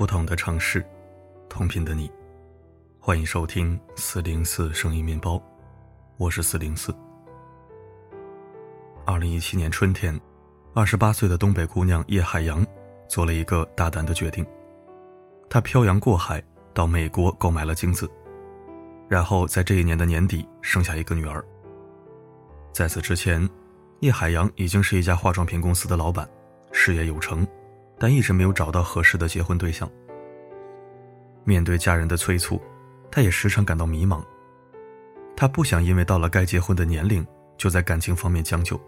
不同的城市，同频的你，欢迎收听四零四声音面包，我是四零四。二零一七年春天，二十八岁的东北姑娘叶海洋做了一个大胆的决定，她漂洋过海到美国购买了精子，然后在这一年的年底生下一个女儿。在此之前，叶海洋已经是一家化妆品公司的老板，事业有成。但一直没有找到合适的结婚对象。面对家人的催促，他也时常感到迷茫。他不想因为到了该结婚的年龄，就在感情方面将就。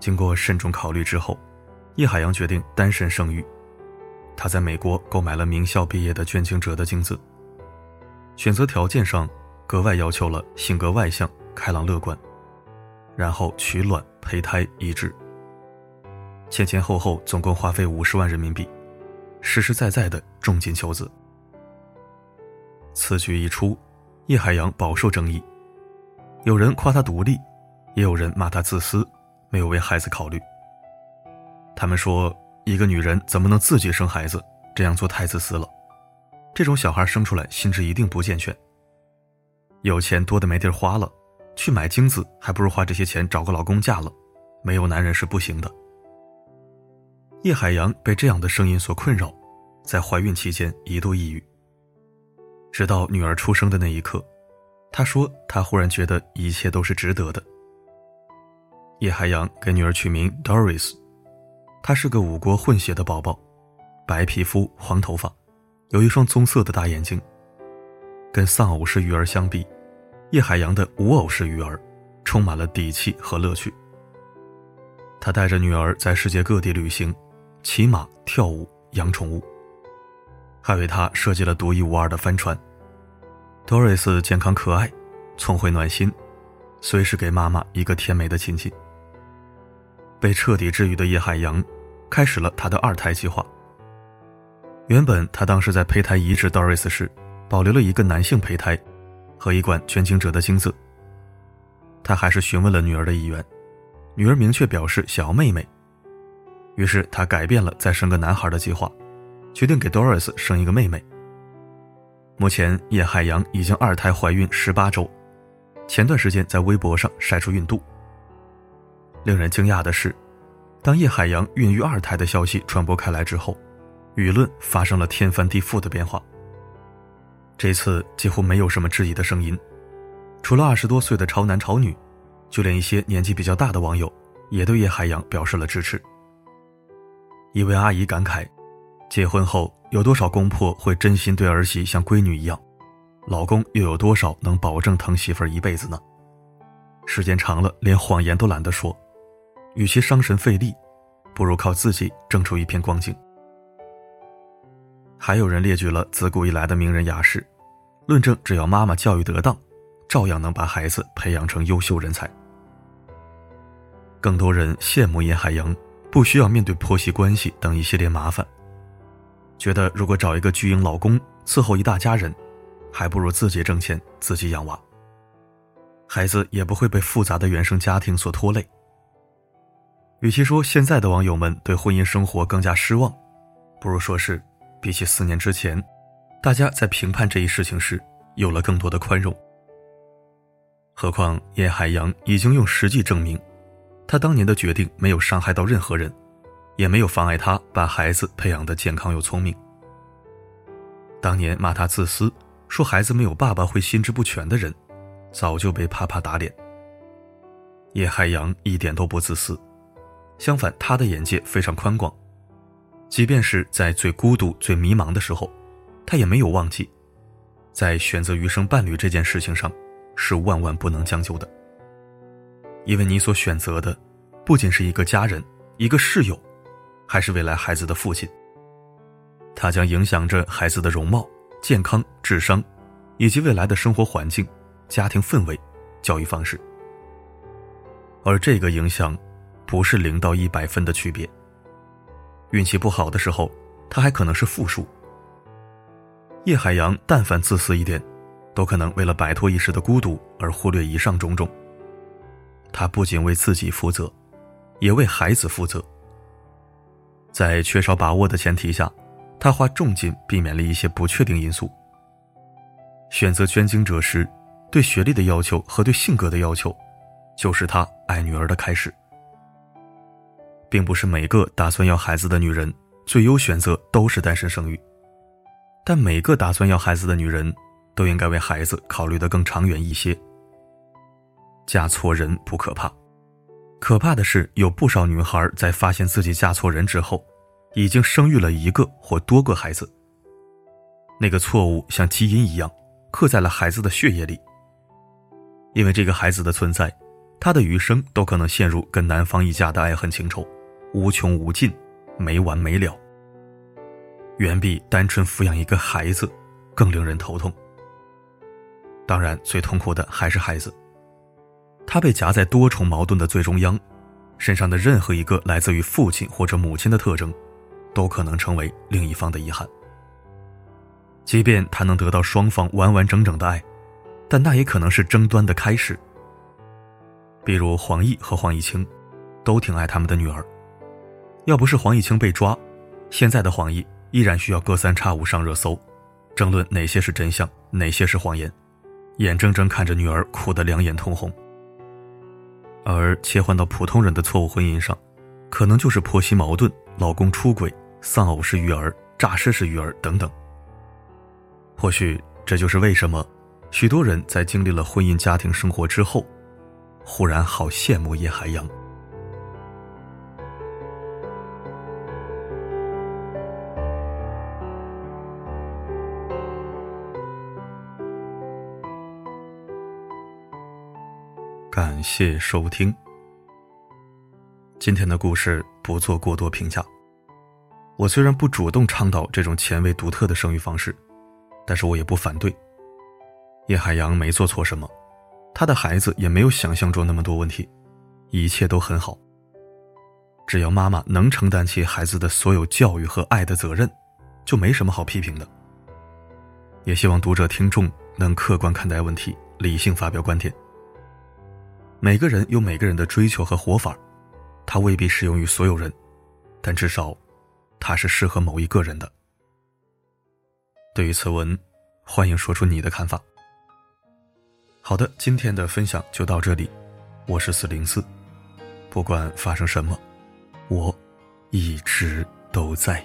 经过慎重考虑之后，叶海洋决定单身生育。他在美国购买了名校毕业的捐精者的精子。选择条件上，格外要求了性格外向、开朗乐观，然后取卵、胚胎、移植。前前后后总共花费五十万人民币，实实在在的重金求子。此举一出，叶海洋饱受争议，有人夸他独立，也有人骂他自私，没有为孩子考虑。他们说，一个女人怎么能自己生孩子？这样做太自私了，这种小孩生出来心智一定不健全。有钱多的没地儿花了，去买精子，还不如花这些钱找个老公嫁了，没有男人是不行的。叶海洋被这样的声音所困扰，在怀孕期间一度抑郁。直到女儿出生的那一刻，他说他忽然觉得一切都是值得的。叶海洋给女儿取名 Doris，她是个五国混血的宝宝，白皮肤、黄头发，有一双棕色的大眼睛。跟丧偶式育儿相比，叶海洋的无偶式育儿充满了底气和乐趣。他带着女儿在世界各地旅行。骑马、跳舞、养宠物，还为他设计了独一无二的帆船。Doris 健康可爱，聪慧暖心，随时给妈妈一个甜美的亲亲。被彻底治愈的叶海洋，开始了他的二胎计划。原本他当时在胚胎移植 Doris 时，保留了一个男性胚胎和一管捐精者的精子。他还是询问了女儿的意愿，女儿明确表示想要妹妹。于是他改变了再生个男孩的计划，决定给 Doris 生一个妹妹。目前叶海洋已经二胎怀孕十八周，前段时间在微博上晒出孕肚。令人惊讶的是，当叶海洋孕育二胎的消息传播开来之后，舆论发生了天翻地覆的变化。这次几乎没有什么质疑的声音，除了二十多岁的潮男潮女，就连一些年纪比较大的网友也对叶海洋表示了支持。一位阿姨感慨：“结婚后有多少公婆会真心对儿媳像闺女一样？老公又有多少能保证疼媳妇儿一辈子呢？时间长了，连谎言都懒得说。与其伤神费力，不如靠自己挣出一片光景。”还有人列举了自古以来的名人雅士，论证只要妈妈教育得当，照样能把孩子培养成优秀人才。更多人羡慕叶海洋。不需要面对婆媳关系等一系列麻烦，觉得如果找一个巨婴老公伺候一大家人，还不如自己挣钱自己养娃，孩子也不会被复杂的原生家庭所拖累。与其说现在的网友们对婚姻生活更加失望，不如说是比起四年之前，大家在评判这一事情时有了更多的宽容。何况叶海洋已经用实际证明。他当年的决定没有伤害到任何人，也没有妨碍他把孩子培养的健康又聪明。当年骂他自私，说孩子没有爸爸会心智不全的人，早就被啪啪打脸。叶海洋一点都不自私，相反，他的眼界非常宽广。即便是在最孤独、最迷茫的时候，他也没有忘记，在选择余生伴侣这件事情上，是万万不能将就的。因为你所选择的，不仅是一个家人、一个室友，还是未来孩子的父亲。他将影响着孩子的容貌、健康、智商，以及未来的生活环境、家庭氛围、教育方式。而这个影响，不是零到一百分的区别。运气不好的时候，他还可能是负数。叶海洋但凡自私一点，都可能为了摆脱一时的孤独而忽略以上种种。他不仅为自己负责，也为孩子负责。在缺少把握的前提下，他花重金避免了一些不确定因素。选择捐精者时，对学历的要求和对性格的要求，就是他爱女儿的开始。并不是每个打算要孩子的女人最优选择都是单身生育，但每个打算要孩子的女人，都应该为孩子考虑的更长远一些。嫁错人不可怕，可怕的是有不少女孩在发现自己嫁错人之后，已经生育了一个或多个孩子。那个错误像基因一样，刻在了孩子的血液里。因为这个孩子的存在，他的余生都可能陷入跟男方一家的爱恨情仇。无穷无尽，没完没了，远比单纯抚养一个孩子更令人头痛。当然，最痛苦的还是孩子，他被夹在多重矛盾的最中央，身上的任何一个来自于父亲或者母亲的特征，都可能成为另一方的遗憾。即便他能得到双方完完整整的爱，但那也可能是争端的开始。比如黄奕和黄毅清，都挺爱他们的女儿。要不是黄毅清被抓，现在的黄奕依然需要隔三差五上热搜，争论哪些是真相，哪些是谎言，眼睁睁看着女儿哭得两眼通红。而切换到普通人的错误婚姻上，可能就是婆媳矛盾、老公出轨、丧偶式育儿、诈尸式育儿等等。或许这就是为什么许多人在经历了婚姻家庭生活之后，忽然好羡慕叶海洋。感谢收听。今天的故事不做过多评价。我虽然不主动倡导这种前卫独特的生育方式，但是我也不反对。叶海洋没做错什么，他的孩子也没有想象中那么多问题，一切都很好。只要妈妈能承担起孩子的所有教育和爱的责任，就没什么好批评的。也希望读者听众能客观看待问题，理性发表观点。每个人有每个人的追求和活法，它未必适用于所有人，但至少，它是适合某一个人的。对于此文，欢迎说出你的看法。好的，今天的分享就到这里，我是四零四，不管发生什么，我一直都在。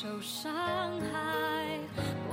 受伤害。